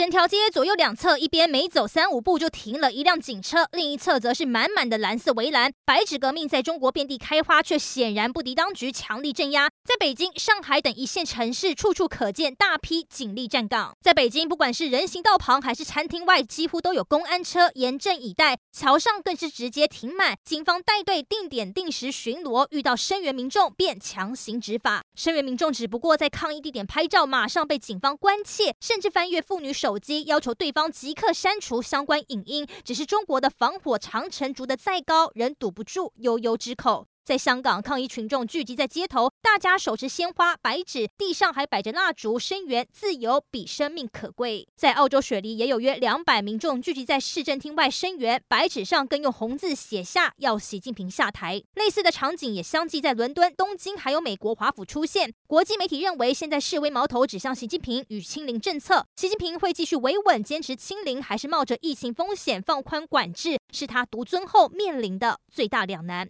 整条街左右两侧，一边每走三五步就停了一辆警车，另一侧则是满满的蓝色围栏。白纸革命在中国遍地开花，却显然不敌当局强力镇压。在北京、上海等一线城市，处处可见大批警力站岗。在北京，不管是人行道旁还是餐厅外，几乎都有公安车严阵以待，桥上更是直接停满，警方带队定点定时巡逻，遇到声援民众便强行执法。声援民众只不过在抗议地点拍照，马上被警方关切，甚至翻阅妇女手手机，要求对方即刻删除相关影音。只是中国的防火长城筑得再高，仍堵不住悠悠之口。在香港，抗议群众聚集在街头，大家手持鲜花、白纸，地上还摆着蜡烛，声援自由比生命可贵。在澳洲雪梨，也有约两百民众聚集在市政厅外声援，白纸上更用红字写下要习近平下台。类似的场景也相继在伦敦、东京，还有美国华府出现。国际媒体认为，现在示威矛头指向习近平与清零政策，习近平会继续维稳坚持清零，还是冒着疫情风险放宽管制，是他独尊后面临的最大两难。